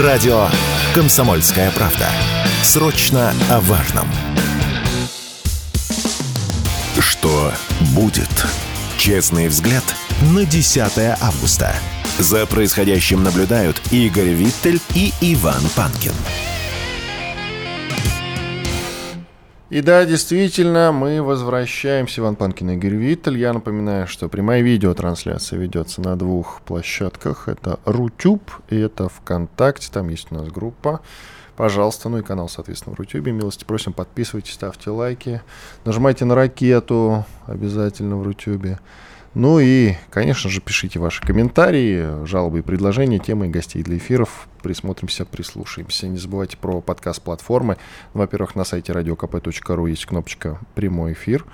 Радио «Комсомольская правда». Срочно о важном. Что будет? Честный взгляд на 10 августа. За происходящим наблюдают Игорь Виттель и Иван Панкин. И да, действительно, мы возвращаемся, Иван Панкин и Игорь Виттель. Я напоминаю, что прямая видеотрансляция ведется на двух площадках. Это Рутюб и это ВКонтакте. Там есть у нас группа. Пожалуйста, ну и канал, соответственно, в Рутюбе. Милости просим, подписывайтесь, ставьте лайки. Нажимайте на ракету обязательно в Рутюбе. Ну и, конечно же, пишите ваши комментарии, жалобы и предложения, темы и гостей для эфиров. Присмотримся, прислушаемся. Не забывайте про подкаст-платформы. Во-первых, на сайте radiokp.ru есть кнопочка «Прямой эфир».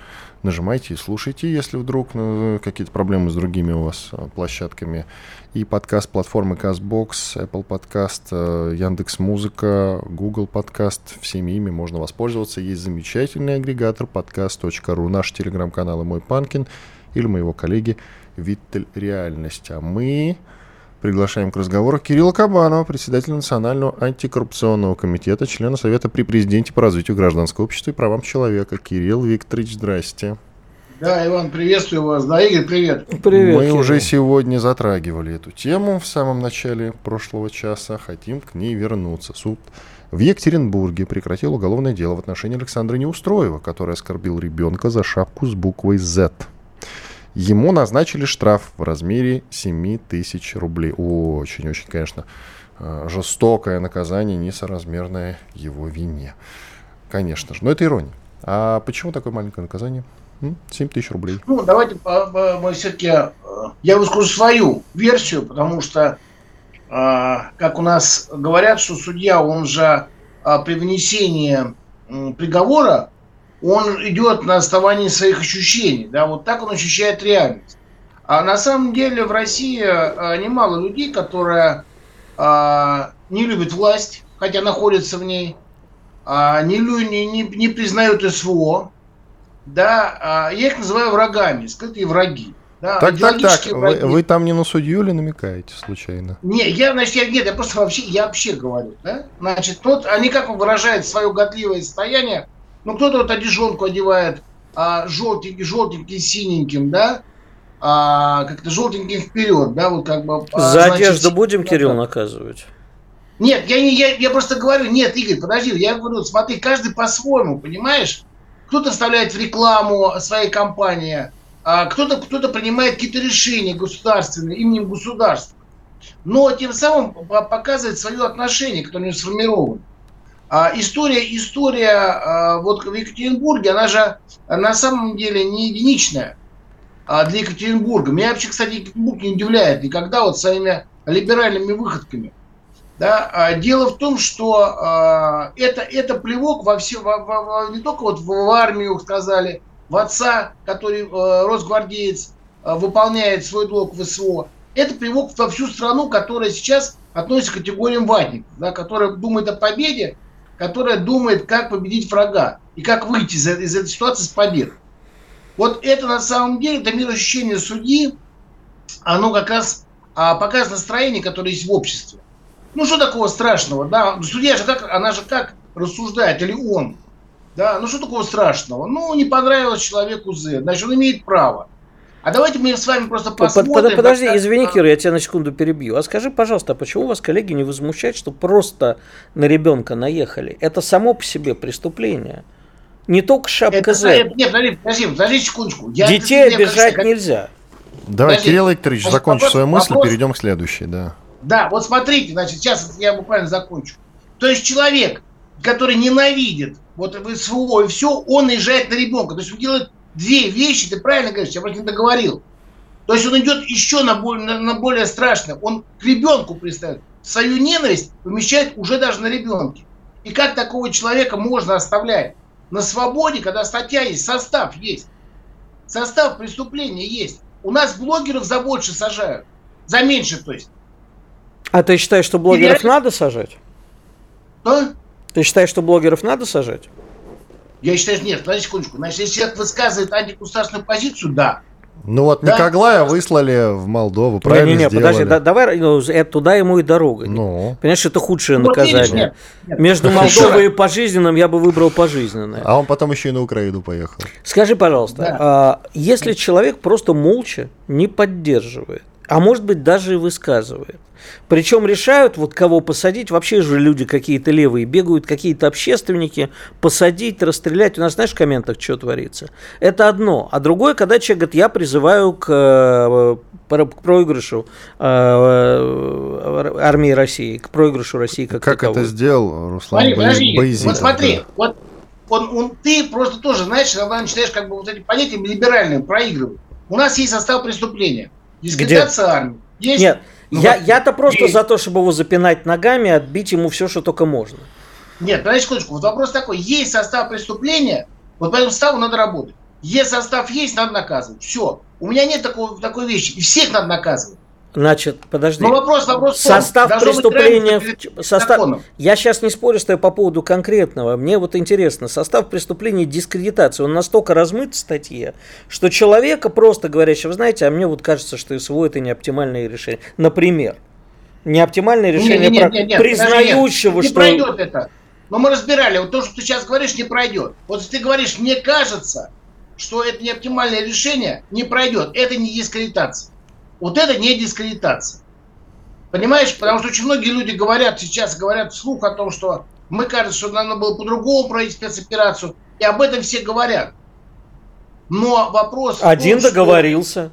Нажимайте и слушайте, если вдруг ну, какие-то проблемы с другими у вас а, площадками. И подкаст-платформы CastBox, Apple Podcast, э, Яндекс Музыка, Google Podcast. Всеми ими можно воспользоваться. Есть замечательный агрегатор podcast.ru, наш телеграм-канал и мой Панкин – или моего коллеги Виттель Реальность. А мы приглашаем к разговору Кирилла Кабанова, председателя Национального антикоррупционного комитета, члена Совета при президенте по развитию гражданского общества и правам человека. Кирилл Викторович, здрасте. Да, Иван, приветствую вас. Да, Игорь, привет. Привет. Мы Кирилл. уже сегодня затрагивали эту тему в самом начале прошлого часа. Хотим к ней вернуться. Суд в Екатеринбурге прекратил уголовное дело в отношении Александра Неустроева, который оскорбил ребенка за шапку с буквой «З». Ему назначили штраф в размере 7 тысяч рублей. Очень-очень, конечно, э, жестокое наказание, несоразмерное его вине. Конечно же. Но это ирония. А почему такое маленькое наказание? 7 тысяч рублей. Ну, давайте мы все-таки... Э, я выскажу свою версию, потому что, э, как у нас говорят, что судья, он же при вынесении приговора он идет на основании своих ощущений, да, вот так он ощущает реальность. А на самом деле в России а, немало людей, которые а, не любят власть, хотя находятся в ней, а, не, не, не, не признают СВО, да, а, я их называю врагами, скрытые враги. Да, так, так, так. Вы, вы там не на судью или намекаете случайно? Не, я, значит, я, нет, я просто вообще, я вообще говорю, да? Значит, тот, они как выражают свое годливое состояние, ну, кто-то вот одежонку одевает а, желтенький, желтеньким, синеньким, да, а, как-то желтеньким вперед, да, вот как бы... А, За значит, одежду будем, Кирилл, наказывать? Нет, я, не, я, я просто говорю, нет, Игорь, подожди, я говорю, смотри, каждый по-своему, понимаешь? Кто-то вставляет в рекламу своей компании, а кто-то кто принимает какие-то решения государственные, именем государства. Но тем самым показывает свое отношение, которое у него сформировано. А история, история а, вот в Екатеринбурге, она же на самом деле не единичная а, для Екатеринбурга. Меня вообще, кстати, Екатеринбург не удивляет никогда вот своими либеральными выходками. Да? Дело в том, что это, это плевок во все, во, во, не только вот в, в армию, сказали, в отца, который росгвардеец, выполняет свой долг в СВО. Это плевок во всю страну, которая сейчас относится к категориям ватников, да, которая думает о победе, которая думает, как победить врага и как выйти из, из этой ситуации с победой. Вот это на самом деле, это мир ощущения судьи, оно как раз а, показывает настроение, которое есть в обществе. Ну, что такого страшного, да? Судья же как, она же как рассуждает, или он, да? Ну, что такого страшного? Ну, не понравилось человеку Z, значит, он имеет право. А давайте мы с вами просто посмотрим... Под, подожди, как... извини, Кира, я тебя на секунду перебью. А скажи, пожалуйста, а почему вас коллеги не возмущают, что просто на ребенка наехали? Это само по себе преступление. Не только шапка это, Z. Нет, подожди, подожди, подожди секундочку. Я, Детей обижать как... нельзя. Давай, подожди. Кирилл Викторович, значит, закончи вопрос, свою мысль, вопрос... перейдем к следующей, да. Да, вот смотрите, значит, сейчас я буквально закончу. То есть человек, который ненавидит вот СВО и все, он наезжает на ребенка. То есть он делает две вещи, ты правильно говоришь, я просто не договорил. То есть он идет еще на, более, на, на более страшное. Он к ребенку пристает. Свою ненависть помещает уже даже на ребенке. И как такого человека можно оставлять на свободе, когда статья есть, состав есть. Состав преступления есть. У нас блогеров за больше сажают. За меньше, то есть. А ты считаешь, что блогеров я... надо сажать? Что? Ты считаешь, что блогеров надо сажать? Я считаю, нет, подожди секундочку. Значит, если человек высказывает антигосударственную позицию, да. Ну вот Да. Никоглая выслали в Молдову, правильно Не-не-не, сделали. подожди, да- давай ну, это туда ему и дорога. Ну, Понимаешь, это худшее видишь, наказание. нет, нет. Между Еще Молдовой и пожизненным я бы выбрал пожизненное. а он потом еще и на Украину поехал. Скажи, пожалуйста, Да. а, если человек просто молча не поддерживает, а может быть даже и высказывает, причем решают, вот кого посадить, вообще же люди какие-то левые, бегают какие-то общественники, посадить, расстрелять. У нас, знаешь, в комментах что творится? Это одно. А другое, когда человек говорит, я призываю к, э, к проигрышу э, армии России, к проигрышу России как, Как это таковой. сделал Руслан Смотри, Бо- подожди, Боязидов, вот смотри, да. вот он, он- ты просто тоже, знаешь, когда начинаешь как бы вот эти понятия либеральные проигрывать. У нас есть состав преступления. Дискредитация армии. Есть, Нет, ну, я, вот я-то просто есть. за то, чтобы его запинать ногами, отбить ему все, что только можно. Нет, подожди секундочку. Вот вопрос такой. Есть состав преступления, вот по этому составу надо работать. Если состав есть, надо наказывать. Все. У меня нет такого, такой вещи. И всех надо наказывать. Значит, подожди. Но вопрос, вопрос Состав должно преступления, в- состав, законом. я сейчас не спорю с тобой по поводу конкретного. Мне вот интересно, состав преступления дискредитации, он настолько размыт в статье, что человека просто говорящего, знаете, а мне вот кажется, что СВО это не оптимальное решение. Например, не оптимальное решение Не-не-не, про- не-не, подожди, признающего, не что... пройдет это. Но мы разбирали, вот то, что ты сейчас говоришь, не пройдет. Вот если ты говоришь, мне кажется, что это не оптимальное решение, не пройдет. Это не дискредитация. Вот это не дискредитация. Понимаешь? Потому что очень многие люди говорят сейчас, говорят вслух о том, что мы кажется, что надо было по-другому проводить спецоперацию. И об этом все говорят. Но вопрос... в том, Один что- договорился,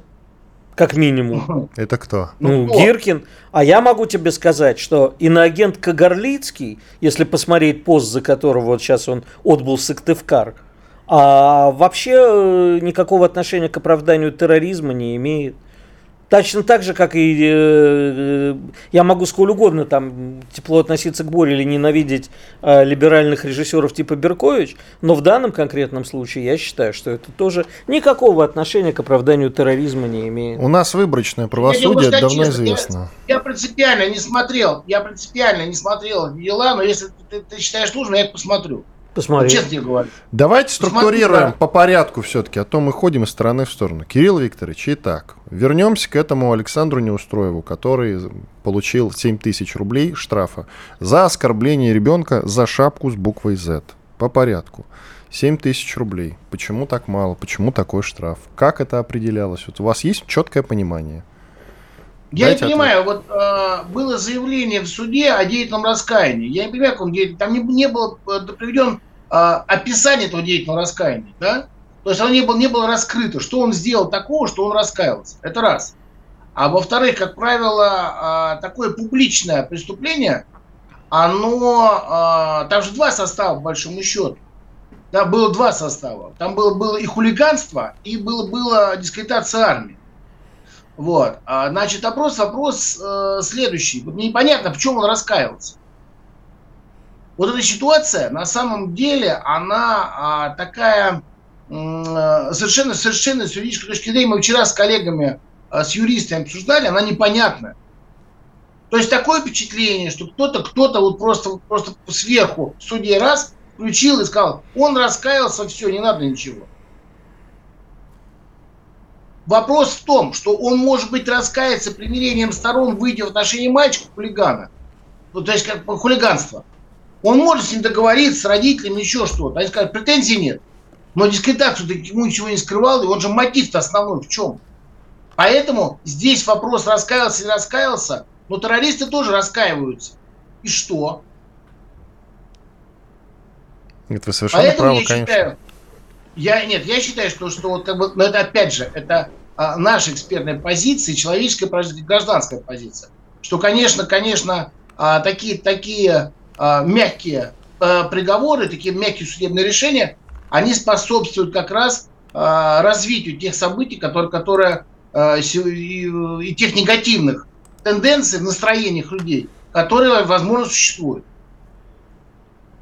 как минимум. Это кто? Ну, кто? Гиркин. А я могу тебе сказать, что иноагент Кагарлицкий, если посмотреть пост, за которого вот сейчас он отбыл Сыктывкар, а вообще э, никакого отношения к оправданию терроризма не имеет. Точно так же, как и э, э, я могу сколь угодно там тепло относиться к Боре или ненавидеть э, либеральных режиссеров типа Беркович, но в данном конкретном случае я считаю, что это тоже никакого отношения к оправданию терроризма не имеет. У нас выборочное правосудие, сказать давно честно, я- известно. Я принципиально не смотрел, я принципиально не смотрел дела, но если ты, ты считаешь нужно, я это посмотрю. Посмотри. Честно тебе говорю. Давайте структурируем Смотри, да. по порядку все-таки, а то мы ходим из стороны в сторону. Кирилл Викторович, итак, вернемся к этому Александру Неустроеву, который получил 7 тысяч рублей штрафа за оскорбление ребенка за шапку с буквой Z. По порядку. 7 тысяч рублей. Почему так мало? Почему такой штраф? Как это определялось? Вот у вас есть четкое понимание? Я Дайте не понимаю, вот э, было заявление в суде о деятельном раскаянии. Я не понимаю, как он деятель. Там не, не было э, приведен э, описание этого деятельного раскаяния, да? То есть оно не было, не было раскрыто, что он сделал такого, что он раскаялся. Это раз. А во-вторых, как правило, э, такое публичное преступление, оно... э, там же два состава, по большому счету. Да, было два состава. Там было, было и хулиганство, и было, было дискредитация армии. Вот. А, значит, вопрос, вопрос э, следующий. Вот мне непонятно, в чем он раскаялся. Вот эта ситуация, на самом деле, она а, такая э, совершенно, совершенно с юридической точки зрения, мы вчера с коллегами, а, с юристами обсуждали, она непонятна. То есть такое впечатление, что кто-то, кто-то вот просто, просто сверху в суде раз включил и сказал, он раскаялся, все, не надо ничего. Вопрос в том, что он может быть раскаяться примирением сторон, выйдя в отношении мальчика хулигана. Ну, то есть как бы хулиганство. Он может с ним договориться, с родителями, еще что-то. Они скажут, претензий нет. Но дискредитацию ему ничего не скрывал, и он же мотив-то основной в чем? Поэтому здесь вопрос, раскаялся или раскаялся, но террористы тоже раскаиваются. И что? Это вы совершенно Поэтому правы, я конечно. считаю, я, нет, я считаю, что, что вот как бы, но это опять же, это а, наша экспертная позиция, человеческая гражданская позиция. Что, конечно, конечно, а, такие, такие а, мягкие а, приговоры, такие мягкие судебные решения, они способствуют как раз а, развитию тех событий, которые, которые а, и, и тех негативных тенденций в настроениях людей, которые, возможно, существуют.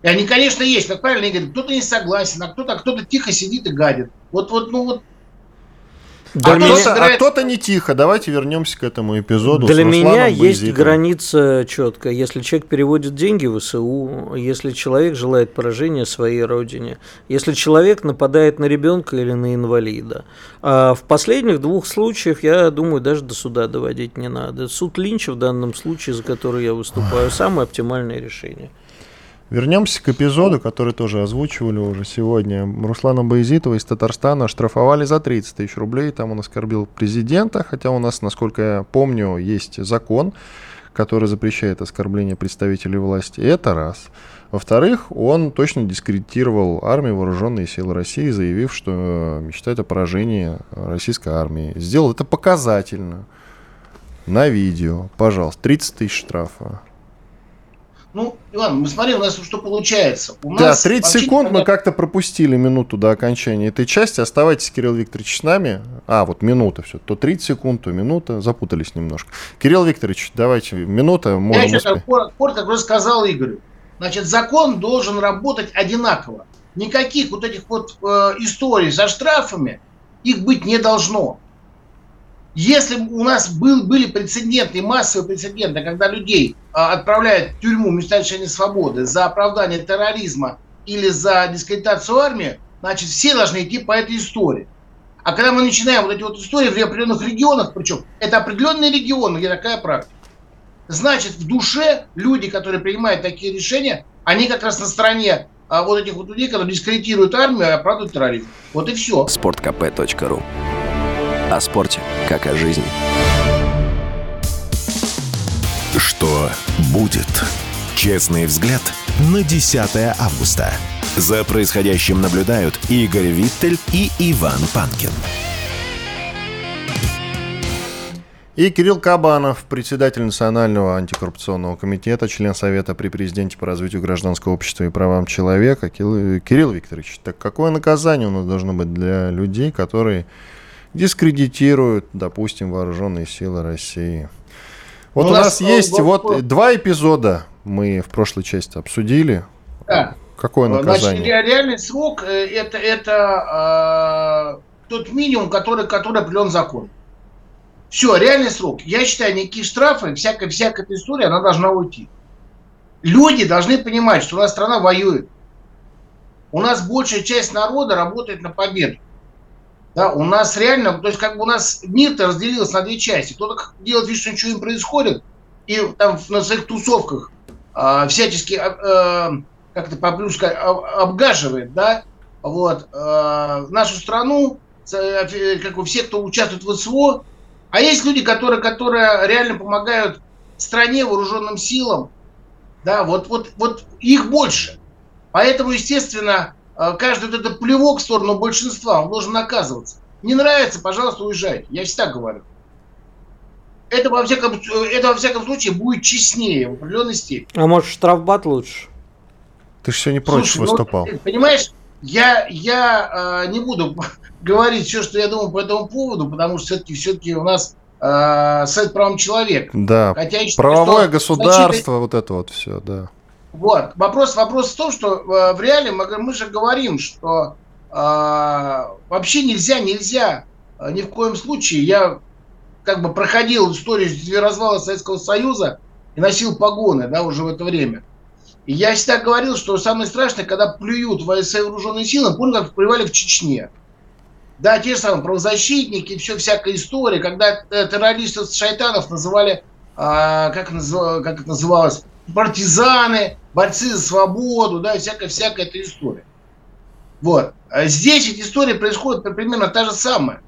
И они, конечно, есть, как правильно, говорят, кто-то не согласен, а кто-то кто тихо сидит и гадит. Вот, вот, ну вот. Для а меня... кто-то, а кто-то не тихо. Давайте вернемся к этому эпизоду. Для меня есть граница четкая. Если человек переводит деньги в СУ, если человек желает поражения своей родине, если человек нападает на ребенка или на инвалида. А в последних двух случаях, я думаю, даже до суда доводить не надо. Суд Линча в данном случае, за который я выступаю, самое оптимальное решение. Вернемся к эпизоду, который тоже озвучивали уже сегодня. Руслана Боязитова из Татарстана штрафовали за 30 тысяч рублей. Там он оскорбил президента, хотя у нас, насколько я помню, есть закон, который запрещает оскорбление представителей власти. Это раз. Во-вторых, он точно дискредитировал армию вооруженные силы России, заявив, что мечтает о поражении российской армии. Сделал это показательно. На видео. Пожалуйста, 30 тысяч штрафа. Ну, Иван, мы смотри, у нас что получается. У да, нас 30 секунд мы как-то пропустили минуту до окончания этой части. Оставайтесь, Кирилл Викторович, с нами. А, вот минута все. То 30 секунд, то минута. Запутались немножко. Кирилл Викторович, давайте, минута. Можем Я еще коротко уже сказал Игорю. Значит, закон должен работать одинаково. Никаких вот этих вот э, историй со штрафами, их быть не должно. Если у нас был, были прецеденты, массовые прецеденты, когда людей а, отправляют в тюрьму места лишения свободы за оправдание терроризма или за дискредитацию армии, значит, все должны идти по этой истории. А когда мы начинаем вот эти вот истории в определенных регионах, причем это определенные регионы, где такая практика, значит, в душе люди, которые принимают такие решения, они как раз на стороне а, вот этих вот людей, которые дискредитируют армию, а оправдывают терроризм. Вот и все. Спорткп.ру о спорте, как о жизни. Что будет? Честный взгляд на 10 августа. За происходящим наблюдают Игорь Виттель и Иван Панкин. И Кирилл Кабанов, председатель Национального антикоррупционного комитета, член Совета при президенте по развитию гражданского общества и правам человека. Кирилл Викторович, так какое наказание у нас должно быть для людей, которые дискредитируют, допустим, вооруженные силы России. Вот ну, у, нас, нас есть вопрос... вот два эпизода мы в прошлой части обсудили. Да. Какое наказание? Значит, реальный срок э, это, это э, тот минимум, который, который определен закон. Все, реальный срок. Я считаю, никакие штрафы, всякая, всякая эта история, она должна уйти. Люди должны понимать, что у нас страна воюет. У нас большая часть народа работает на победу. Да, у нас реально, то есть как бы у нас мир-то разделился на две части. Кто-то делает вид, что ничего не происходит, и там на своих тусовках э, всячески, э, как это по-плюски, обгаживает, да, вот, э, нашу страну, э, как бы все, кто участвует в СВО, а есть люди, которые, которые реально помогают стране, вооруженным силам, да, вот, вот, вот их больше. Поэтому, естественно, а, каждый вот этот плевок в сторону большинства, он должен наказываться. Не нравится, пожалуйста, уезжайте. Я всегда говорю. Это во всяком, это во всяком случае будет честнее в определенной степени. А может штрафбат лучше? Ты же сегодня против Слушай, ну, выступал. Ну, понимаешь, я, я э, не буду говорить все, что я думаю по этому поводу, потому что все-таки все-таки у нас э, сайт правом человека. Да. Хотя считаю, Правовое государство, значит, вот это вот все, да. Вот. Вопрос, вопрос в том, что э, в реале мы, мы же говорим, что э, вообще нельзя, нельзя, э, ни в коем случае. Я как бы проходил историю развала Советского Союза и носил погоны, да, уже в это время. И я всегда говорил, что самое страшное, когда плюют вооруженные силы, помню, как плевали в Чечне. Да, те же самые правозащитники, все всякая история, когда э, террористов шайтанов называли, а, как, назыв, как это называлось, партизаны, борцы за свободу, да, всякая-всякая эта история. Вот. А здесь эта история происходит примерно та же самая.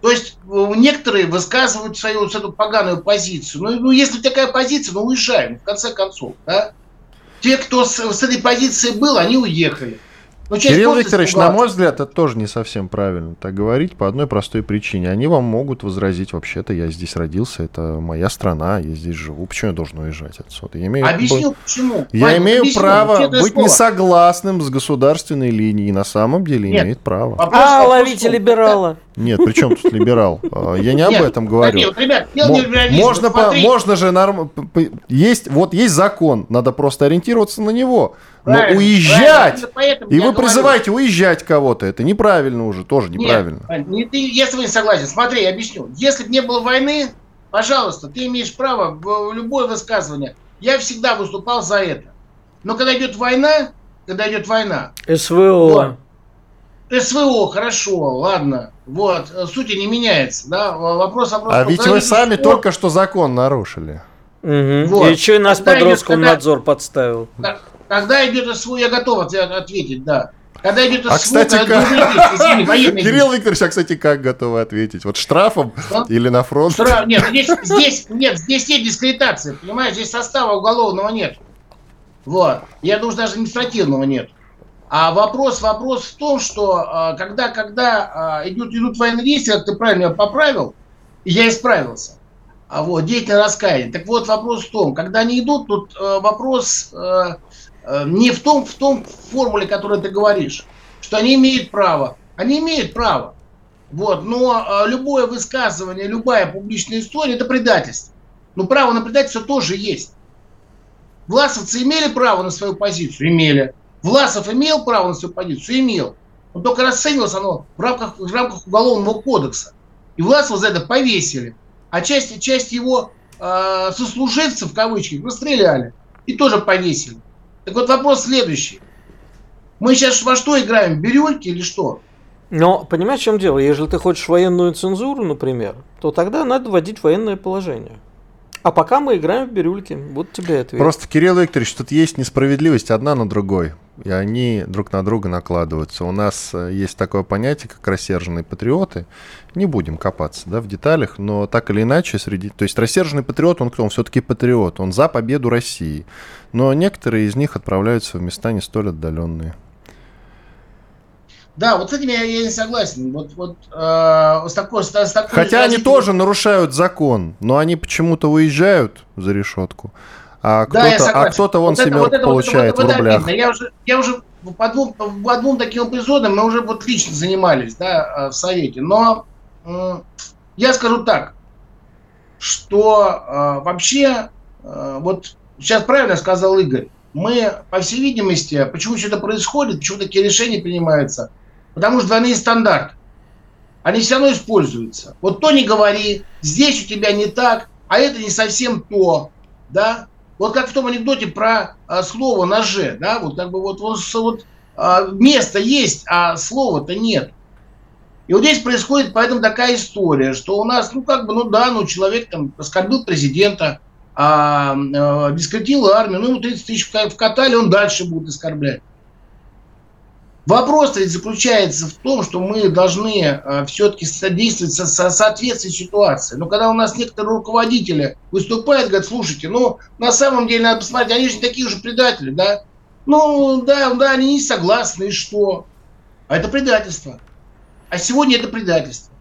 То есть некоторые высказывают свою вот эту поганую позицию. Ну, ну, если такая позиция, ну уезжаем, в конце концов. Да? Те, кто с, с этой позиции был, они уехали. Ну, Кирилл Викторович, на мой взгляд, это тоже не совсем правильно так говорить по одной простой причине. Они вам могут возразить, вообще-то я здесь родился, это моя страна, я здесь живу. Почему я должен уезжать отсюда? Я имею, Объясню, почему. Я Ваня, имею объясню, право быть слово. несогласным с государственной линией. На самом деле Нет, имеет право. Вопрос, а, вопрос, ловите либерала. Нет, при чем тут либерал? А, Я не об Нет, этом говорю. Ребят, не. Можно, по- можно же норм... есть вот есть закон, надо просто ориентироваться на него. Но уезжать правильно, и вы говорю. призываете уезжать кого-то, это неправильно уже, тоже неправильно. Нет, не ты, я с вами согласен. Смотри, я объясню. Если бы не было войны, пожалуйста, ты имеешь право в в любое высказывание. Я всегда выступал за это. Но когда идет война, когда идет война, СВО. СВО, хорошо, ладно, вот, э, сути не меняется, да, вопрос, вопрос. А ведь вы сами спор, только что закон нарушили. Мгм. Вот. И еще и нас Когда под Роскомнадзор подставил. да, Когда идет СВО, я готов от- ответить, да. Когда идет СВО, А, кстати, когда как... извини, Кирилл Викторович, а, кстати, как готовы ответить? Вот штрафом Что? или на фронт? Сра- Нет, здесь, здесь, нет, здесь нет дискредитации, понимаешь, здесь состава уголовного нет. Вот. Я думаю, даже административного нет. А вопрос, вопрос в том, что а, когда, когда а, идут, идут военные действия, ты правильно меня поправил, я исправился. А вот, деятельное раскаяние. Так вот, вопрос в том, когда они идут, тут э, вопрос э, э, не в том, в том формуле, которую ты говоришь, что они имеют право. Они имеют право. Вот, но э, любое высказывание, любая публичная история – это предательство. Но право на предательство тоже есть. Власовцы имели право на свою позицию? Имели. Власов имел право на свою позицию? Имел. Но только расценивалось оно в рамках, в рамках Уголовного кодекса. И Власова за это повесили. А часть, часть его э, сослуживцев, в кавычках, расстреляли. И тоже повесили. Так вот вопрос следующий. Мы сейчас во что играем? Бирюльки или что? Но понимаешь, в чем дело? Если ты хочешь военную цензуру, например, то тогда надо вводить военное положение. А пока мы играем в бирюльки. Вот тебе ответ. Просто, Кирилл Викторович, тут есть несправедливость одна на другой, и они друг на друга накладываются. У нас э, есть такое понятие, как рассерженные патриоты. Не будем копаться да, в деталях, но так или иначе, среди... то есть рассерженный патриот, он кто? Он все-таки патриот, он за победу России. Но некоторые из них отправляются в места не столь отдаленные. Да, вот с этим я, я не согласен. Вот, вот э, с такой, с, с такой Хотя они тоже нарушают закон, но они почему-то уезжают за решетку, а Да, кто-то, а согласен. кто-то вон Вот семерку вот это- вот это- получает вот в это рублях. обидно. Я уже, я уже по двум, по двум таким эпизодам мы уже вот лично занимались, да, э, в совете. Но я скажу так, что э, вообще э, вот сейчас правильно сказал Игорь. Мы, по всей видимости, почему это происходит, почему такие решения принимаются, потому что двойные стандарты. Они все равно используются. Вот то не говори, здесь у тебя не так, а это не совсем то, да. Вот как в том анекдоте про а, слово ноже, да, вот как бы вот, вот, вот а, место есть, а слова-то нет. И вот здесь происходит поэтому такая история, что у нас, ну как бы, ну да, ну человек там оскорбил президента, а, а, дискредитил армию, ну ему 30 тысяч вка- вкатали, он дальше будет оскорблять. Вопрос ведь заключается в том, что мы должны все-таки содействовать со, со соответствии ситуации. Но когда у нас некоторые руководители выступают, говорят, слушайте, ну на самом деле надо посмотреть, они же не такие же предатели, да? Ну да, да, они не согласны, и что? А это предательство. А сегодня это предательство.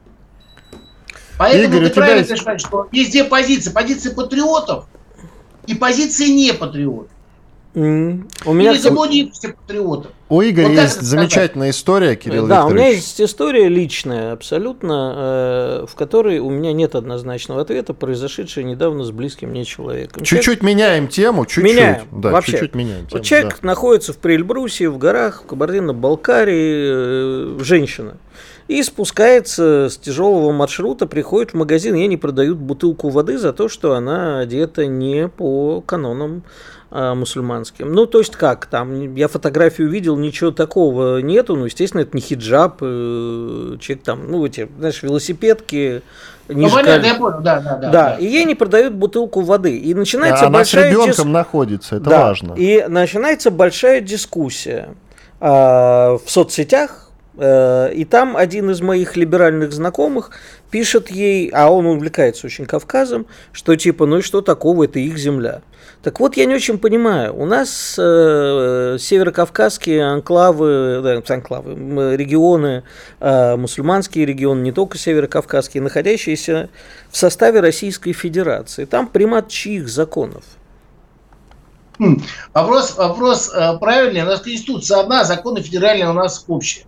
Поэтому Игорь, ты правильно есть- Вань, что есть две позиции. Позиция патриотов и позиция не У меня Или заблудившихся патриотов. У Игоря Вот есть замечательная история, Кирилл да, у меня Викторович. есть история личная, абсолютно, э, в которой у меня нет однозначного ответа, произошедшая недавно с близким мне человеком. Чуть-чуть меняем тему, чуть-чуть. Меняем, Да, вообще. чуть-чуть меняем тему. Вот человек да. находится в Прельбрусе, в горах, в Кабардино-Балкарии, э, женщина. И спускается с тяжелого маршрута, приходит в магазин, ей не продают бутылку воды за то, что она одета не по канонам а, мусульманским. Ну, то есть как, там, я фотографию видел, ничего такого нету, ну, естественно, это не хиджаб, э, человек там, ну, эти, знаешь, велосипедки, Ну, понятно, я понял, да, да, да. Да, и ей не продают бутылку воды. И начинается Она с большая ребенком дис- находится, это да, важно. И начинается большая дискуссия а, в соцсетях. Э, И там один из моих либеральных знакомых пишет ей, а он увлекается очень Кавказом, что типа, ну и что такого, это их земля. Так вот, я не очень понимаю. У нас э, северокавказские анклавы, да, анклавы, регионы, э, мусульманские регионы, не только северокавказские, находящиеся в составе Российской Федерации. Там примат чьих законов? Хм. Вопрос, вопрос э, правильный. У нас Конституция одна, законы федеральные у нас общие.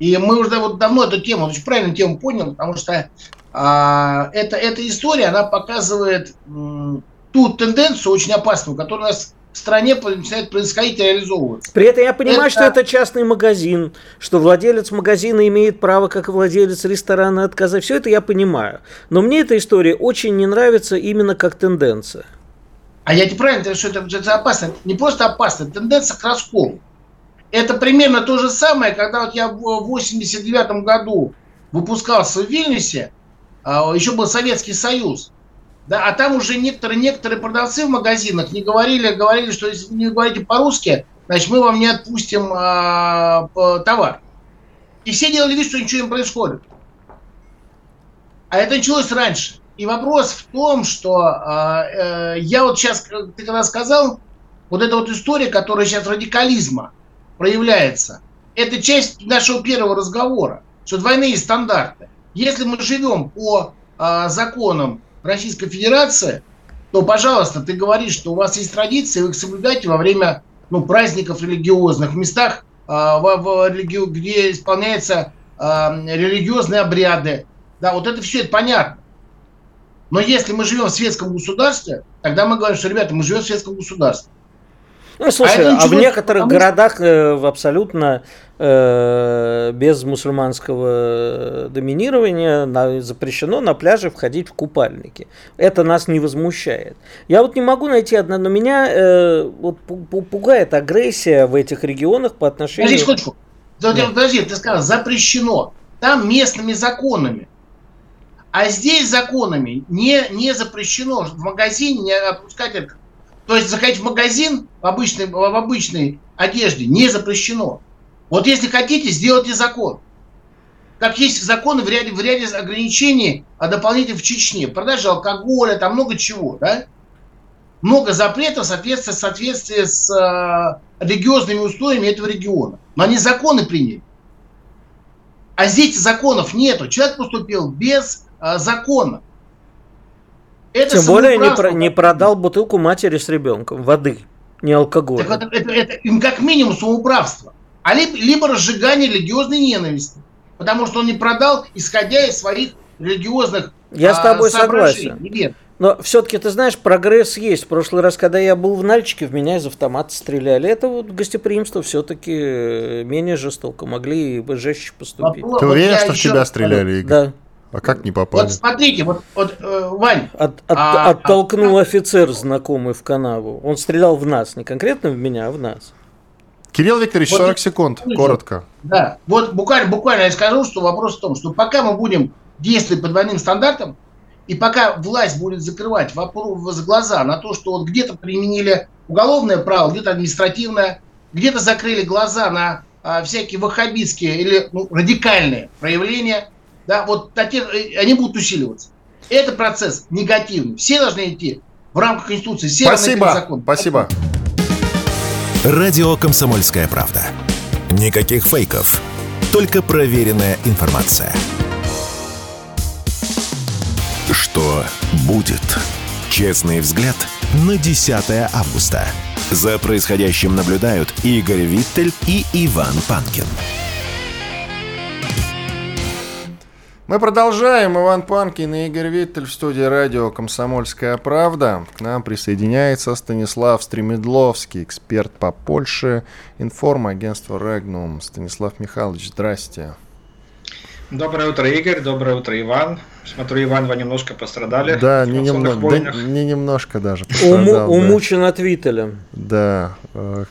И мы уже вот давно эту тему, очень правильную тему понял, потому что а, это, эта история, она показывает м, ту тенденцию очень опасную, которая у нас в стране начинает происходить и реализовываться. При этом я понимаю, Это- что это частный магазин, что владелец магазина имеет право, как и владелец ресторана, отказать. Все это я понимаю. Но мне эта история очень не нравится именно как тенденция. А я тебе правильно говорю, что это, это опасно. Это не просто опасно, это тенденция к расколу. Это примерно то же самое, когда вот я в 89 году выпускался в Вильнюсе, а, еще был Советский Союз, да, а там уже некоторые, некоторые продавцы в магазинах не говорили, говорили, что если не говорите по-русски, значит, мы вам не отпустим а, товар. И все делали вид, что ничего не происходит. А это началось раньше. И вопрос в том, что а, э, я вот сейчас, ты когда сказал, вот эта вот история, которая сейчас радикализма проявляется, это часть нашего первого разговора, что двойные стандарты. Если мы живем по а, законам Российской Федерации, то, пожалуйста, ты говоришь, что у вас есть традиции, вы их соблюдаете во время ну, праздников религиозных, в местах, а, в- в где исполняются а, религиозные обряды. Да, вот это все это понятно. Но если мы живем в светском государстве, тогда мы говорим, что, ребята, мы живем в светском государстве. Ну, слушай, а, ничего в не- некоторых что- городах э, абсолютно э, без мусульманского доминирования на- запрещено на пляже входить в купальники. Это нас не возмущает. Я вот не могу найти одно, но меня э, вот пу- пу- пугает агрессия в этих регионах по отношению... Подожди, секундочку. Да. Подожди, ты сказал, запрещено. Там местными законами. А здесь законами не, не запрещено в магазине не отпускать это. То есть заходить в магазин в обычной, в обычной одежде не запрещено. Вот если хотите, сделайте закон. Как есть законы в ряде, в ряде ограничений а дополнительных в Чечне. Продажа алкоголя, там много чего, да? Много запретов в соответствии, в соответствии с э, религиозными устоями этого региона. Но они законы приняли. А здесь законов нету. Человек поступил без э, закона. Это Тем более не, про- не продал бутылку матери с ребенком воды, не алкоголя. Так это, это- это им как минимум самоуправство. А либо, либо разжигание религиозной ненависти. Потому что он не продал, исходя из своих религиозных Я с а, тобой соображений. согласен. Нет. Но все-таки, ты знаешь, прогресс есть. В прошлый раз, когда я был в Нальчике, в меня из автомата стреляли. Это вот гостеприимство все-таки менее жестоко. Могли и жестче поступить. Ты уверен, что в тебя стреляли, Игорь? Да. А как не попали? Вот смотрите, вот, вот э, Вань, От- от- А- оттолкнул офицер знакомый в канаву. Он стрелял в нас, не конкретно в меня, а в нас. Кирилл Викторович, Вот 40 я- секунд, Слушай, коротко. Да, вот буквально, буквально я скажу, что вопрос в том, что пока мы будем действовать по двойным стандартам, и пока власть будет закрывать вопрос, глаза на то, что вот где-то применили уголовное право, где-то административное, где-то закрыли глаза на а, всякие ваххабитские или ну, радикальные проявления, да, вот такие, э, они будут усиливаться. Это процесс негативный. Все должны идти в рамках Конституции. Все равны Спасибо, законом. спасибо. Радио «Комсомольская правда». Никаких фейков, только проверенная информация. Что будет? Честный взгляд на 10 августа. За происходящим наблюдают Игорь Виттель и Иван Панкин. Мы продолжаем. Иван Панкин и Игорь Виттель в студии радио «Комсомольская правда». К нам присоединяется Станислав Стремедловский, эксперт по Польше, информагентство «Регнум». Станислав Михайлович, здрасте. Доброе утро, Игорь. Доброе утро, Иван. Смотрю, Иван, вы немножко пострадали Да, в не, немного, войнах. да, не немножко даже. Уму- умучен от Виттеля. Да. э,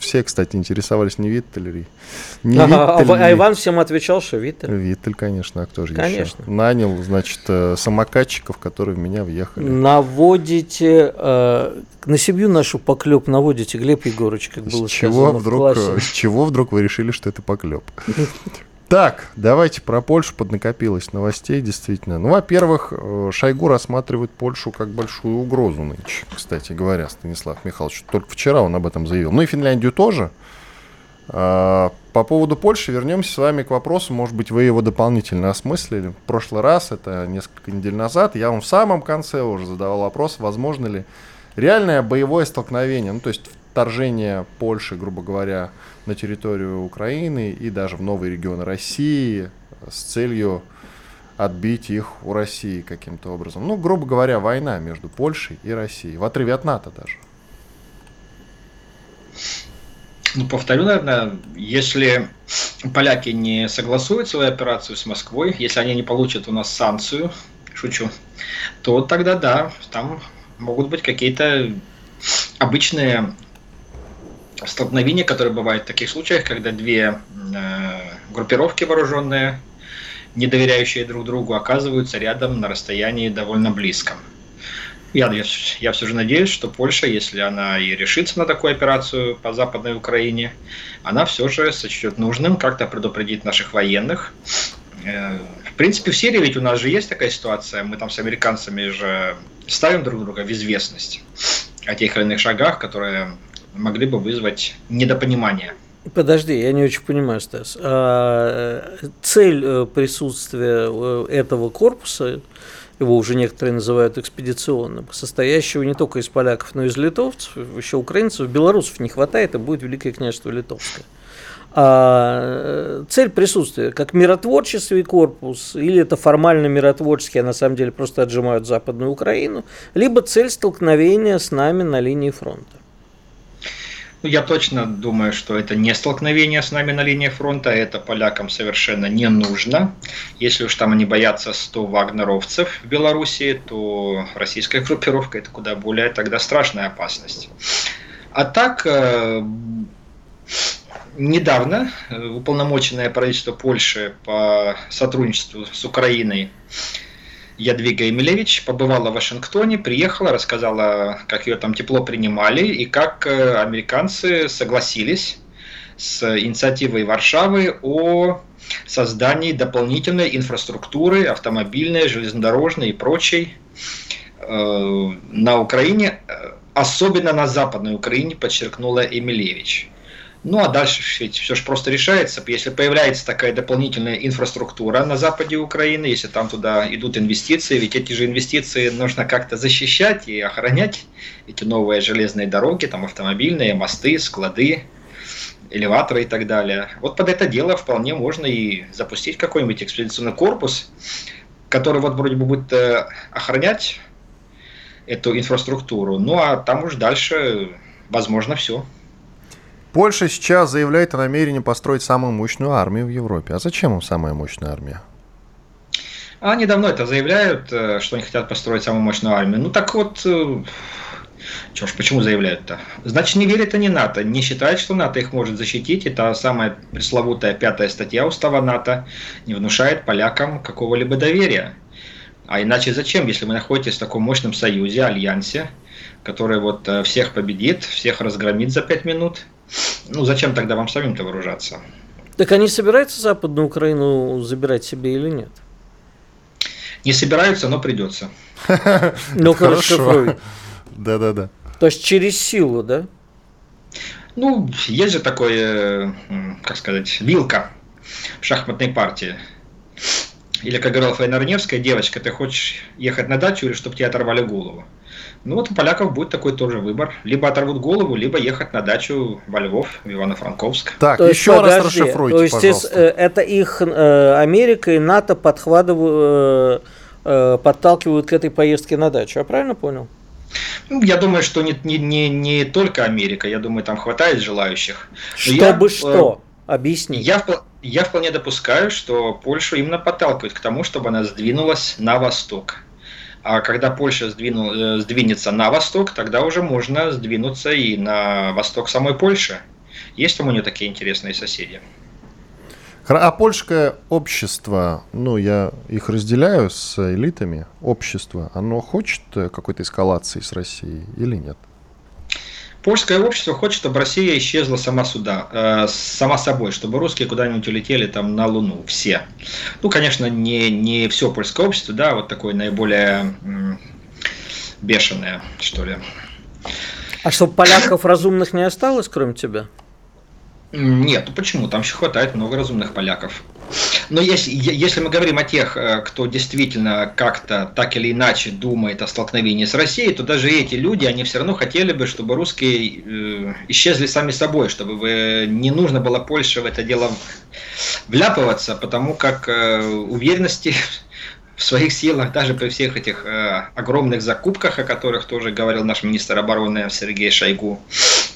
Все, кстати, интересовались не Виттель ли. Не Ага, а, Виттель а ли. Иван всем отвечал, что Виттель. Виттель, конечно, а кто же Конечно. еще? Нанял, значит, э, самокатчиков, которые в меня въехали. Наводите э, на семью нашу поклеп, наводите, Глеб Егорыч, как С было чего, сказано в вдруг, классе. э, с чего вдруг вы решили, что это поклеп? Так, давайте про Польшу поднакопилось новостей, действительно. Ну, во-первых, э, Шойгу рассматривает Польшу как большую угрозу нынче, кстати говоря, Станислав Михайлович. Только вчера он об этом заявил. Ну и Финляндию тоже. А, По поводу Польши вернемся с вами к вопросу, может быть, вы его дополнительно осмыслили. В прошлый раз, это несколько недель назад, я вам в самом конце уже задавал вопрос, возможно ли реальное боевое столкновение, ну то есть вторжение Польши, грубо говоря, на территорию Украины и даже в новые регионы России с целью отбить их у России каким-то образом. Ну, грубо говоря, война между Польшей и Россией, в отрыве от НАТО даже. Ну, повторю, наверное, если поляки не согласуют свою операцию с Москвой, если они не получат у нас санкцию, шучу, то тогда да, там могут быть какие-то обычные столкновения, которые бывают в таких случаях, когда две э, группировки вооруженные, не доверяющие друг другу, оказываются рядом на расстоянии довольно близком. Я, я, я все же надеюсь, что Польша, если она и решится на такую операцию по Западной Украине, она все же сочтет нужным как-то предупредить наших военных. Э, в принципе, в Сирии ведь у нас же есть такая ситуация, мы там с американцами же ставим друг друга в известность о тех или иных шагах, которые могли бы вызвать недопонимание. Подожди, я не очень понимаю, Стас. А, цель э, присутствия э, этого корпуса, его уже некоторые называют экспедиционным, состоящего не только из поляков, но и из литовцев, еще украинцев, белорусов не хватает, и будет Великое княжество Литовское. А цель присутствия как миротворческий корпус, или это формально миротворческий, а на самом деле просто отжимают Западную Украину, либо цель столкновения с нами на линии фронта. Ну, я точно думаю, что это не столкновение с нами на линии фронта, это полякам совершенно не нужно. Если уж там они боятся 100 вагнеровцев в Белоруссии, то российская группировка это куда более тогда страшная опасность. А так, э, недавно э, уполномоченное правительство Польши по сотрудничеству с Украиной Ядвига Емелевич побывала в Вашингтоне, приехала, рассказала, как ее там тепло принимали и как э, американцы согласились с инициативой Варшавы о создании дополнительной инфраструктуры автомобильной, железнодорожной и прочей э, на Украине, э, особенно на Западной Украине, подчеркнула Эмилевич. Ну а дальше ведь все же просто решается. Если появляется такая дополнительная инфраструктура на западе Украины, если там туда идут инвестиции, ведь эти же инвестиции нужно как-то защищать и охранять. Эти новые железные дороги, там автомобильные, мосты, склады, элеваторы и так далее. Вот под это дело вполне можно и запустить какой-нибудь экспедиционный корпус, который вот вроде бы будет э, охранять эту инфраструктуру. Ну а там уж дальше возможно все. Польша сейчас заявляет о намерении построить самую мощную армию в Европе. А зачем им самая мощная армия? Они давно это заявляют, э, что они хотят построить самую мощную армию. Ну так вот, э, Чё ж, почему заявляют-то? Значит, не верят они НАТО, не считают, что НАТО их может защитить. Это самая пресловутая пятая статья устава НАТО не внушает полякам какого-либо доверия. А иначе зачем, если вы находитесь в таком мощном союзе, альянсе, который вот э, всех победит, всех разгромит за пять минут? Ну, зачем тогда вам самим-то вооружаться? Так они собираются Западную Украину забирать себе или нет? Не собираются, но придется. Ну, хорошо. Да-да-да. То есть через силу, да? Ну, есть же такое, как сказать, вилка в шахматной партии. Или, как говорила Фаина Раневская, девочка, ты хочешь ехать на дачу или чтобы тебе оторвали голову? Ну вот у поляков будет такой тоже выбор. Либо оторвут голову, либо ехать на дачу во Львов, в Ивано-Франковск. Так, то еще есть, раз расшифруйте, то есть, пожалуйста. Э, это их э, Америка и НАТО подхватывают, э, подталкивают к этой поездке на дачу. Я правильно понял? Ну, я думаю, что не, не, не, не только Америка, я думаю, там хватает желающих. Но Чтобы я, что? Объясни. Я, я вполне допускаю, что Польшу именно подталкивает к тому, чтобы она сдвинулась на восток. А когда Польша сдвину, э, сдвинется на восток, тогда уже можно сдвинуться и на восток самой Польши. Есть там у нее такие интересные соседи. А польское общество, ну, я их разделяю с элитами, общество, оно хочет э, какой-то эскалации с Россией или нет? Польское общество хочет, чтобы Россия исчезла сама сюда, э, сама собой, чтобы русские куда-нибудь улетели там на Луну, все. Ну, конечно, не, не все польское общество, да, вот такое наиболее м, бешеное, что ли. А чтобы поляков разумных не осталось, кроме тебя? Нет, ну почему? Там еще хватает много разумных поляков. Но если, если мы говорим о тех, э, кто действительно как-то так или иначе думает о столкновении с Россией, то даже эти люди, они все равно хотели бы, чтобы русские э, исчезли сами собой, чтобы вы, не нужно было Польше в это дело вляпываться, потому как э, уверенности в своих силах, даже при всех этих э, огромных закупках, о которых тоже говорил наш министр обороны Сергей Шойгу,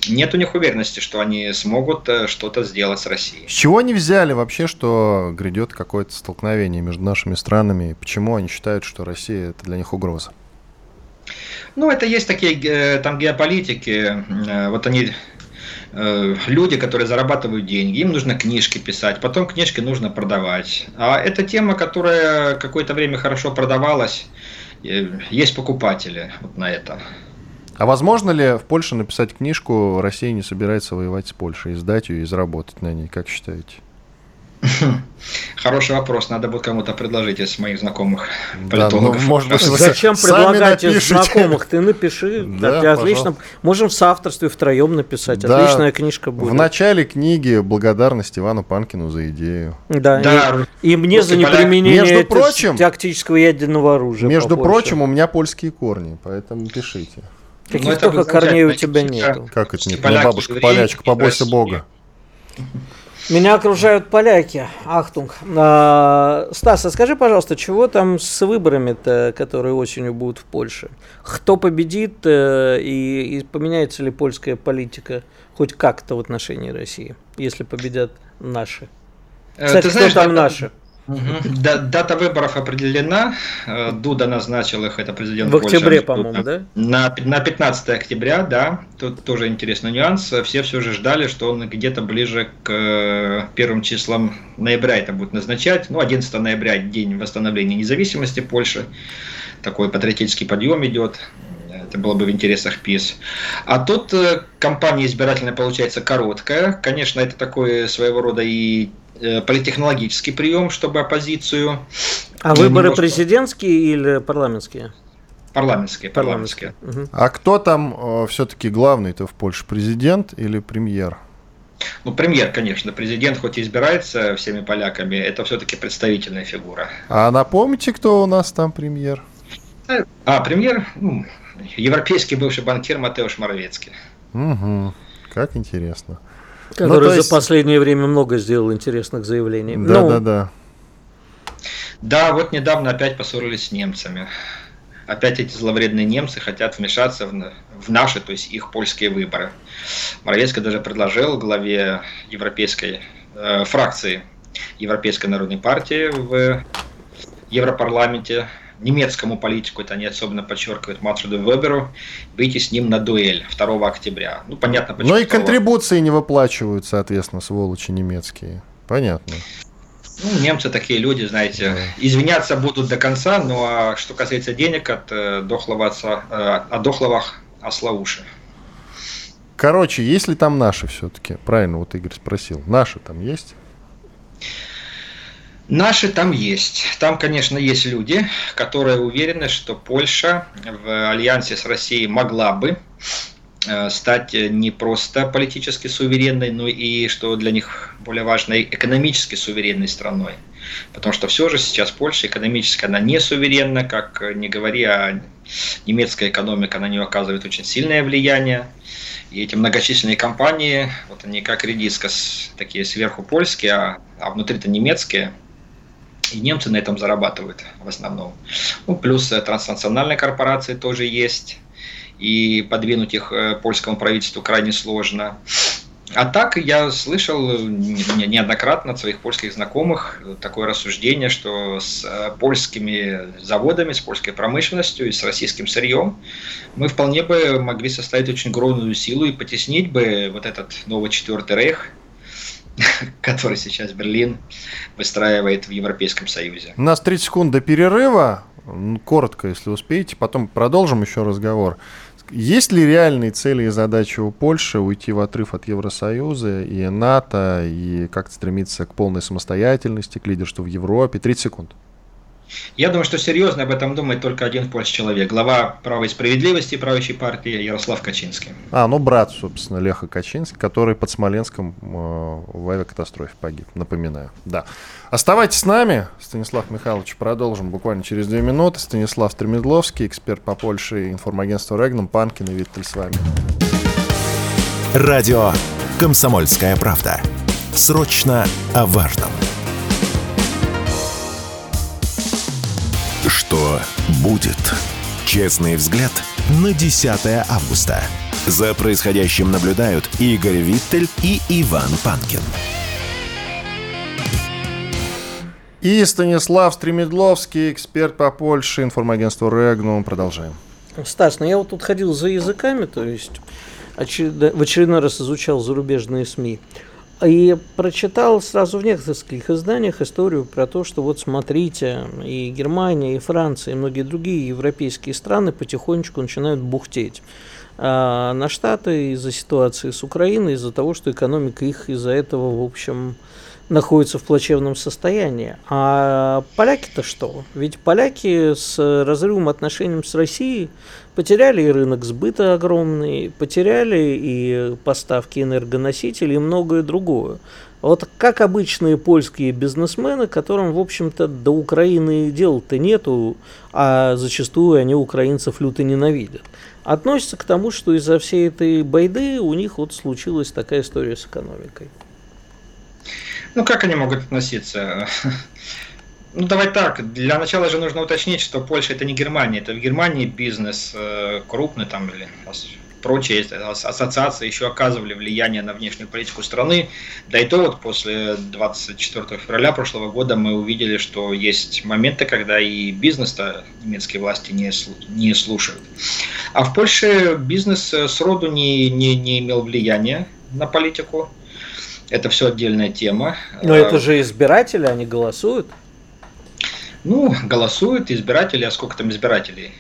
нет у них уверенности, что они смогут э, что-то сделать с Россией. С чего они взяли вообще, что грядет какое-то столкновение между нашими странами? Почему они считают, что Россия это для них угроза? Ну, это есть такие э, там геополитики. Э, вот они люди, которые зарабатывают деньги, им нужно книжки писать, потом книжки нужно продавать. А это тема, которая какое-то время хорошо продавалась, есть покупатели вот на это. А возможно ли в Польше написать книжку «Россия не собирается воевать с Польшей», издать ее и заработать на ней, как считаете? Хороший вопрос. Надо будет кому-то предложить из моих знакомых политологов. Да, ну, может быть, Зачем предлагать из знакомых? Ты напиши. Да, да, отлично. Можем в соавторстве втроем написать. Да, Отличная книжка будет. В начале книги благодарность Ивану Панкину за идею. Да. да. И, и мне за неприменение между прочим, тактического ядерного оружия. Между прочим, у меня польские корни, поэтому пишите. Каких только корней у тебя нет. Как это нет? Моя бабушка полячка, побойся Бога. Меня окружают поляки. Ахтунг. А, Стас, а скажи, пожалуйста, чего там с выборами-то, которые осенью будут в Польше? Кто победит э, и, и поменяется ли польская политика хоть как-то в отношении России, если победят наши? Э, Кстати, Ты знаешь, кто там наши? Дата выборов определена. Э, Дуда назначил их, это президент В октябре, по-моему, да? На, на 15 октября, да. Тут тоже интересный нюанс. Все все же ждали, что он где-то ближе к э, первым числам ноября это будет назначать. Ну, 11 ноября, день восстановления независимости Польши. Такой патриотический подъем идет. Это было бы в интересах ПИС. А тут э, кампания избирательная получается короткая. Конечно, это такой своего рода и политтехнологический прием, чтобы оппозицию... А выборы немножко... президентские или парламентские? Парламентские, парламентские. парламентские. А кто там э, все-таки главный-то в Польше, президент или премьер? Ну, премьер, конечно. Президент, хоть и избирается всеми поляками, это все-таки представительная фигура. А напомните, кто у нас там премьер? А, премьер, ну, европейский бывший банкир Матеуш Моровецкий. Угу, как интересно. Который ну, есть... за последнее время много сделал интересных заявлений. Да, ну... да, да. Да, вот недавно опять поссорились с немцами. Опять эти зловредные немцы хотят вмешаться в, в наши, то есть их польские выборы. Моровецкий даже предложил главе европейской э, фракции Европейской народной партии в Европарламенте немецкому политику, это они особенно подчеркивают Матруду Веберу, выйти с ним на дуэль 2 октября. Ну, понятно, почему. Но и контрибуции не выплачивают, соответственно, сволочи немецкие. Понятно. Ну, немцы такие люди, знаете, извиняться будут до конца, но ну, а что касается денег от э, дохлого отца, э, от дохлого осла уши. Короче, есть ли там наши все-таки? Правильно, вот Игорь спросил. Наши там есть? Наши там есть. Там, конечно, есть люди, которые уверены, что Польша в альянсе с Россией могла бы э, стать не просто политически суверенной, но и, что для них более важно, экономически суверенной страной. Потому что все же сейчас Польша экономически она не суверенна, как не говори, а немецкая экономика на нее оказывает очень сильное влияние. И эти многочисленные компании, вот они как редискос, такие сверху польские, а, а внутри-то немецкие – и немцы на этом зарабатывают в основном. Ну, плюс э, транснациональные корпорации тоже есть. И подвинуть их э, польскому правительству крайне сложно. А так я слышал неоднократно от своих польских знакомых такое рассуждение, что с э, польскими заводами, с польской промышленностью и с российским сырьем мы вполне бы могли составить очень огромную силу и потеснить бы вот этот новый четвертый рейх, который сейчас Берлин выстраивает в Европейском Союзе. У нас 30 секунд до перерыва. Коротко, если успеете, потом продолжим еще разговор. Есть ли реальные цели и задачи у Польши уйти в отрыв от Евросоюза и НАТО, и как стремиться к полной самостоятельности, к лидерству в Европе? 30 секунд. Я думаю, что серьезно об этом думает только один в Польше человек. Глава права и справедливости правящей партии Ярослав Качинский. А, ну брат, собственно, Леха Качинский, который под Смоленском э, в авиакатастрофе погиб, напоминаю. Да. Оставайтесь с нами, Станислав Михайлович, продолжим буквально через две минуты. Станислав Тремедловский, эксперт по Польше, информагентство Регнум, Панкин и Виттель с вами. Радио «Комсомольская правда». Срочно о важном. Что будет? Честный взгляд на 10 августа. За происходящим наблюдают Игорь Виттель и Иван Панкин. И Станислав Стремедловский, эксперт по Польше, информагентство Регнум. Продолжаем. Стас, ну я вот тут ходил за языками, то есть очеред... в очередной раз изучал зарубежные СМИ. И прочитал сразу в нескольких изданиях историю про то, что вот смотрите, и Германия, и Франция, и многие другие европейские страны потихонечку начинают бухтеть а на Штаты из-за ситуации с Украиной, из-за того, что экономика их из-за этого, в общем, находится в плачевном состоянии. А поляки-то что? Ведь поляки с разрывом отношений с Россией потеряли и рынок сбыта огромный, потеряли и поставки энергоносителей и многое другое. Вот как обычные польские бизнесмены, которым, в общем-то, до Украины дела-то нету, а зачастую они украинцев люто ненавидят, относятся к тому, что из-за всей этой байды у них вот случилась такая история с экономикой. Ну, как они могут относиться? Ну, давай так. Для начала же нужно уточнить, что Польша это не Германия. Это в Германии бизнес э, крупный там или прочие ассоциации еще оказывали влияние на внешнюю политику страны. Да и то вот после 24 февраля прошлого года мы увидели, что есть моменты, когда и бизнес-то немецкие власти не, не слушают. А в Польше бизнес э, сроду не, не, не имел влияния на политику. Это все отдельная тема. Но это а, же избиратели, они голосуют. Ну, голосуют избиратели, а сколько там избирателей?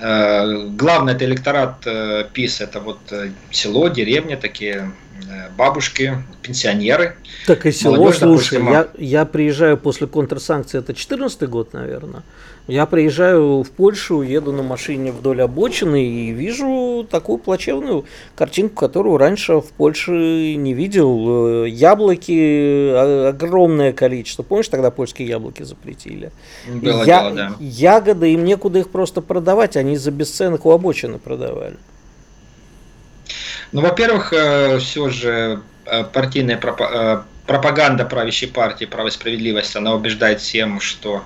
А, главное, это электорат э, ПИС, это вот э, село, деревня, такие э, бабушки, пенсионеры. Так и село, Молодежь, слушай, допустим, я, я приезжаю после контрсанкции, это 14 год, наверное. Я приезжаю в Польшу, еду на машине вдоль обочины и вижу такую плачевную картинку, которую раньше в Польше не видел. Э, яблоки огромное количество. Помнишь, тогда польские яблоки запретили? Было Я, дело, да. Ягоды, им некуда их просто продавать, они за бесценок у обочины продавали. Ну, во-первых, э, все же э, партийная пропаганда правящей партии «Право и справедливость», она убеждает всем, что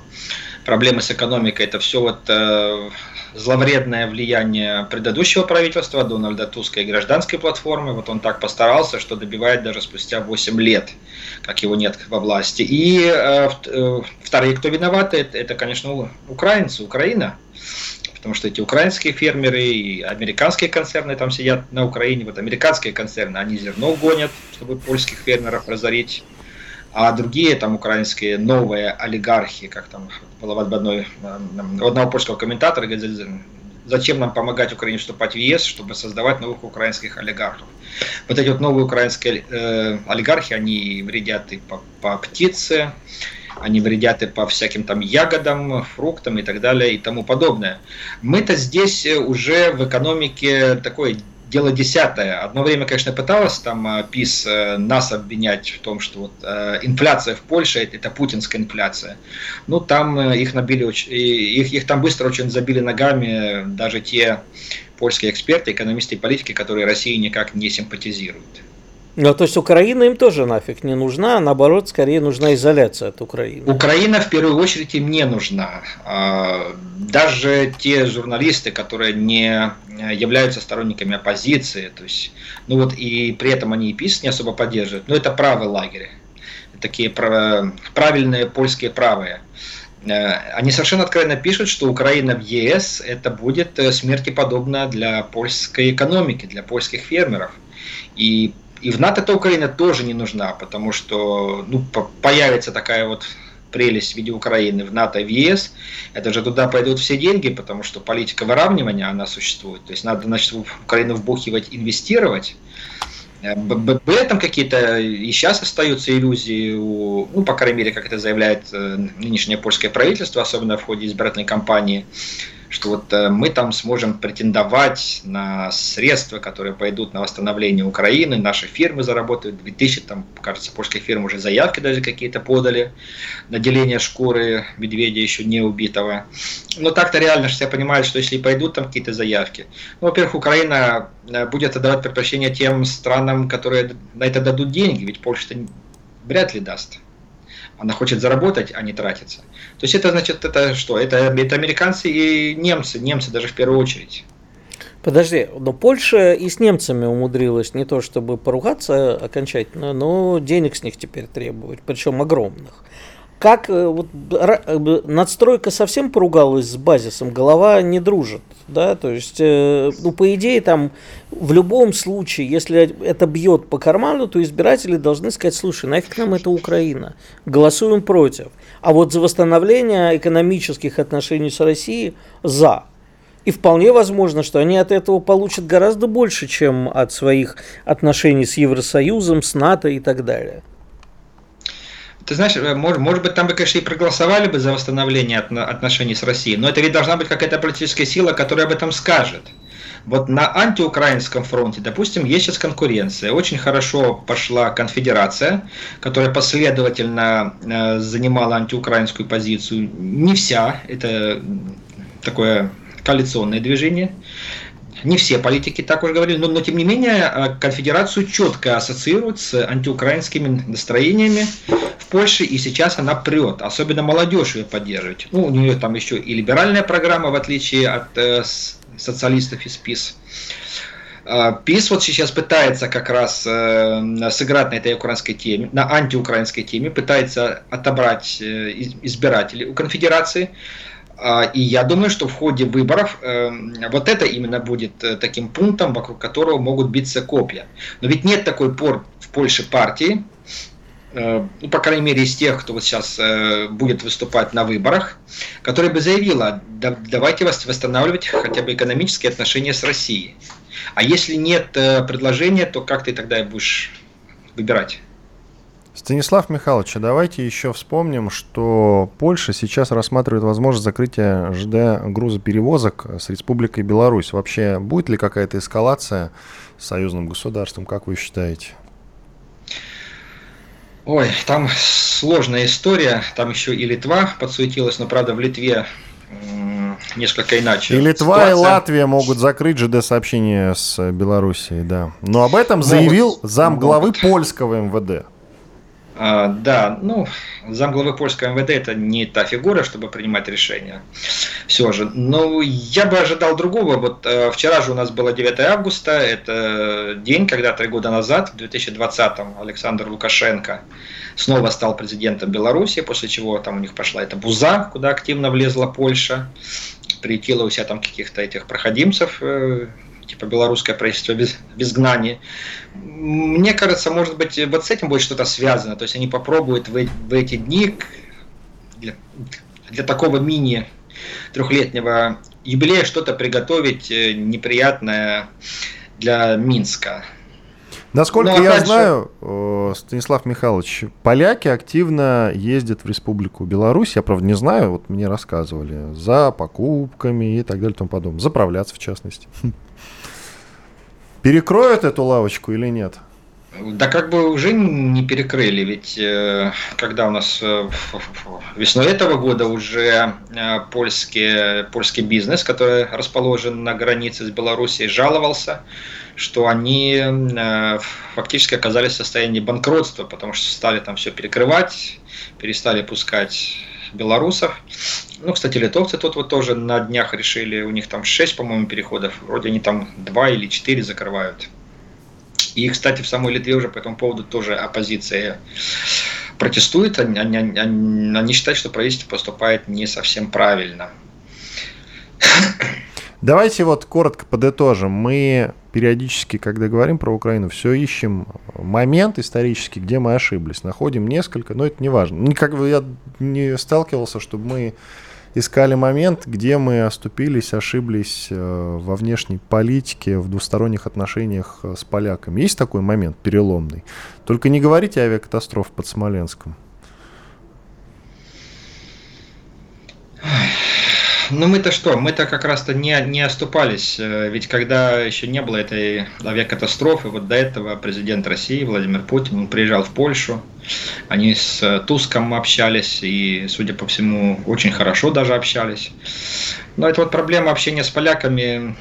проблемы с экономикой, это все вот э, зловредное влияние предыдущего правительства, Дональда Туска и гражданской платформы. Вот он так постарался, что добивает даже спустя 8 лет, как его нет во власти. И э, э, вторые, кто виноваты, это, это, конечно, украинцы, Украина. Потому что эти украинские фермеры и американские концерны там сидят на Украине. Вот американские концерны, они зерно гонят, чтобы польских фермеров разорить а другие там украинские новые олигархи, как там было в одной, у одного польского комментатора, говорит, зачем нам помогать Украине вступать в ЕС, чтобы создавать новых украинских олигархов. Вот эти вот новые украинские э, олигархи, они вредят и по, по птице, они вредят и по всяким там ягодам, фруктам и так далее и тому подобное. Мы-то здесь уже в экономике такой дело десятое. Одно время, конечно, пыталась там э, ПИС э, нас обвинять в том, что вот э, инфляция в Польше это путинская инфляция. Ну, там их набили, их, их там быстро очень забили ногами даже те польские эксперты, экономисты и политики, которые России никак не симпатизируют. Ну, то есть Украина им тоже нафиг не нужна, а наоборот, скорее нужна изоляция от Украины. Украина в первую очередь им не нужна. А, даже те журналисты, которые не являются сторонниками оппозиции, то есть, ну вот и при этом они и ПИС не особо поддерживают, но это правый лагерь, такие правильные польские правые. Э, они совершенно откровенно пишут, что Украина в ЕС это будет э, смерти подобно для польской экономики, для польских фермеров. И и в НАТО-то Украина тоже не нужна, потому что ну, появится такая вот прелесть в виде Украины в НАТО и в ЕС, это же туда пойдут все деньги, потому что политика выравнивания, она существует. То есть надо, значит, в Украину вбухивать, инвестировать. Э, были там какие-то, и сейчас остаются иллюзии, у, ну, по крайней мере, как это заявляет э, нынешнее польское правительство, особенно в ходе избирательной кампании, что вот э, мы там сможем претендовать на средства, которые пойдут на восстановление Украины, наши фирмы заработают 2000, там, кажется, польские фирмы уже заявки даже какие-то подали на деление шкуры медведя еще не убитого. Но так-то реально все понимают, что если пойдут там какие-то заявки, ну, во-первых, Украина э, будет отдавать предпочтение тем странам, которые на это дадут деньги, ведь Польша вряд ли даст. Она хочет заработать, а не тратиться. То есть это значит, это что? Это, это американцы и немцы, немцы даже в первую очередь. Подожди, но Польша и с немцами умудрилась не то чтобы поругаться окончательно, но денег с них теперь требовать, причем огромных как э, вот, э, надстройка совсем поругалась с базисом, голова не дружит, да, то есть, э, ну, по идее, там, в любом случае, если это бьет по карману, то избиратели должны сказать, слушай, нафиг нам это Украина, голосуем против, а вот за восстановление экономических отношений с Россией за. И вполне возможно, что они от этого получат гораздо больше, чем от своих отношений с Евросоюзом, с НАТО и так далее. Ты знаешь, э, может, может быть, там бы, конечно, и проголосовали бы за восстановление отношений с Россией, но это ведь должна быть какая-то политическая сила, которая об этом скажет. Вот на антиукраинском фронте, допустим, есть сейчас конкуренция. Очень хорошо пошла конфедерация, которая последовательно э, занимала антиукраинскую позицию. Не вся, это такое коалиционное движение. Не все политики так уже говорили, но, но тем не менее э, конфедерацию четко ассоциируют с антиукраинскими настроениями в Польше, и сейчас она прет, особенно молодежь ее поддерживает. Ну, у нее там еще и либеральная программа, в отличие от э, социалистов из ПИС. Э, ПИС вот сейчас пытается как раз э, сыграть на этой украинской теме, на антиукраинской теме, пытается отобрать избирателей у конфедерации. А, и я думаю, что в ходе выборов эм, вот это именно будет э, таким пунктом, вокруг которого могут биться копья. Но ведь нет такой пор в Польше партии, э, ну, по крайней мере, из тех, кто вот сейчас э, будет выступать на выборах, которая бы заявила, давайте восстанавливать хотя бы экономические отношения с Россией. А если нет предложения, то как ты тогда будешь выбирать? Станислав Михайлович, а давайте еще вспомним, что Польша сейчас рассматривает возможность закрытия ЖД грузоперевозок с Республикой Беларусь. Вообще, будет ли какая-то эскалация с союзным государством, как вы считаете? Ой, там сложная история. Там еще и Литва подсуетилась, но, правда, в Литве несколько иначе. И Литва, ситуация. и Латвия могут закрыть ЖД-сообщение с Белоруссией, да. Но об этом заявил зам главы польского МВД. А, да, ну, замглавы польского МВД это не та фигура, чтобы принимать решения. Все же. Но я бы ожидал другого. Вот э, вчера же у нас было 9 августа, это день, когда три года назад, в 2020-м, Александр Лукашенко снова стал президентом Беларуси, после чего там у них пошла эта буза, куда активно влезла Польша, приютила у себя там каких-то этих проходимцев, э, типа белорусское правительство без, без гнания. Мне кажется, может быть, вот с этим будет что-то связано. То есть они попробуют в, в эти дни для, для такого мини трехлетнего юбилея что-то приготовить э, неприятное для Минска. Насколько Но, я знаю, же... Станислав Михайлович, поляки активно ездят в Республику Беларусь. Я, правда, не знаю, вот мне рассказывали, за покупками и так далее и тому подобное. Заправляться, в частности. Перекроют эту лавочку или нет? Да как бы уже не перекрыли, ведь э, когда у нас э, весной этого года уже э, польский, польский бизнес, который расположен на границе с Белоруссией, жаловался, что они фактически оказались в состоянии банкротства, потому что стали там все перекрывать, перестали пускать белорусов. Ну, кстати, литовцы тут вот тоже на днях решили, у них там 6, по-моему, переходов, вроде они там 2 или 4 закрывают. И, кстати, в самой Литве уже по этому поводу тоже оппозиция протестует, они, они, они, они считают, что правительство поступает не совсем правильно. Давайте вот коротко подытожим. Мы периодически, когда говорим про Украину, все ищем момент исторический, где мы ошиблись. Находим несколько, но это не важно. Никак я не сталкивался, чтобы мы искали момент, где мы оступились, ошиблись э, во внешней политике, в двусторонних отношениях э, с поляками. Есть такой момент переломный? Только не говорите авиакатастроф под Смоленском. Ну мы-то что, мы-то как раз-то не, не оступались, э, ведь когда еще не было этой авиакатастрофы, вот до этого президент России Владимир Путин, он приезжал в Польшу, они с Туском общались и, судя по всему, очень хорошо даже общались. Но это вот проблема общения с поляками,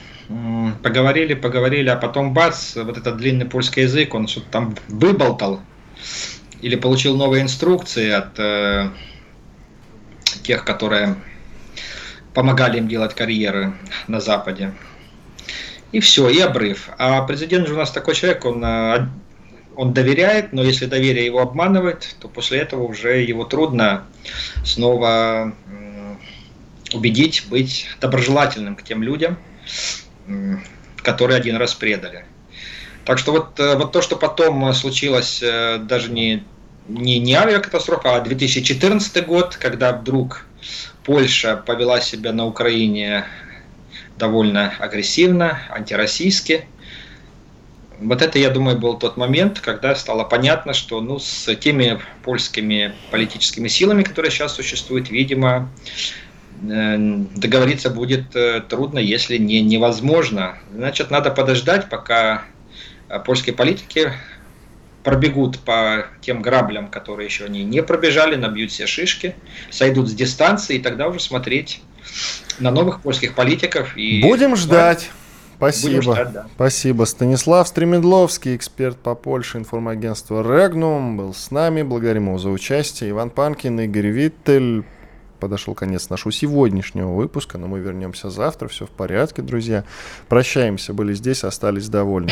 поговорили, поговорили, а потом бац, вот этот длинный польский язык, он что-то там выболтал или получил новые инструкции от э, тех, которые помогали им делать карьеры на Западе. И все, и обрыв. А президент же у нас такой человек, он, э, он доверяет, но если доверие его обманывает, то после этого уже его трудно снова убедить быть доброжелательным к тем людям, которые один раз предали. Так что вот, э, вот то, что потом случилось, э, даже не, не, не авиакатастрофа, а 2014 год, когда вдруг Польша повела себя на Украине довольно агрессивно, антироссийски. Вот это, я думаю, был тот момент, когда стало понятно, что ну, с теми польскими политическими силами, которые сейчас существуют, видимо, э, договориться будет э, трудно, если не невозможно. Значит, надо подождать, пока э, польские политики пробегут по тем граблям, которые еще они не пробежали, набьют все шишки, сойдут с дистанции, и тогда уже смотреть на новых польских политиков. И Будем ждать. Спасибо. Будем ждать, да. Спасибо. Станислав Стремедловский, эксперт по Польше, информагентства Регнум, был с нами. Благодарим его за участие. Иван Панкин, Игорь Виттель. Подошел конец нашего сегодняшнего выпуска, но мы вернемся завтра. Все в порядке, друзья. Прощаемся. Были здесь, остались довольны.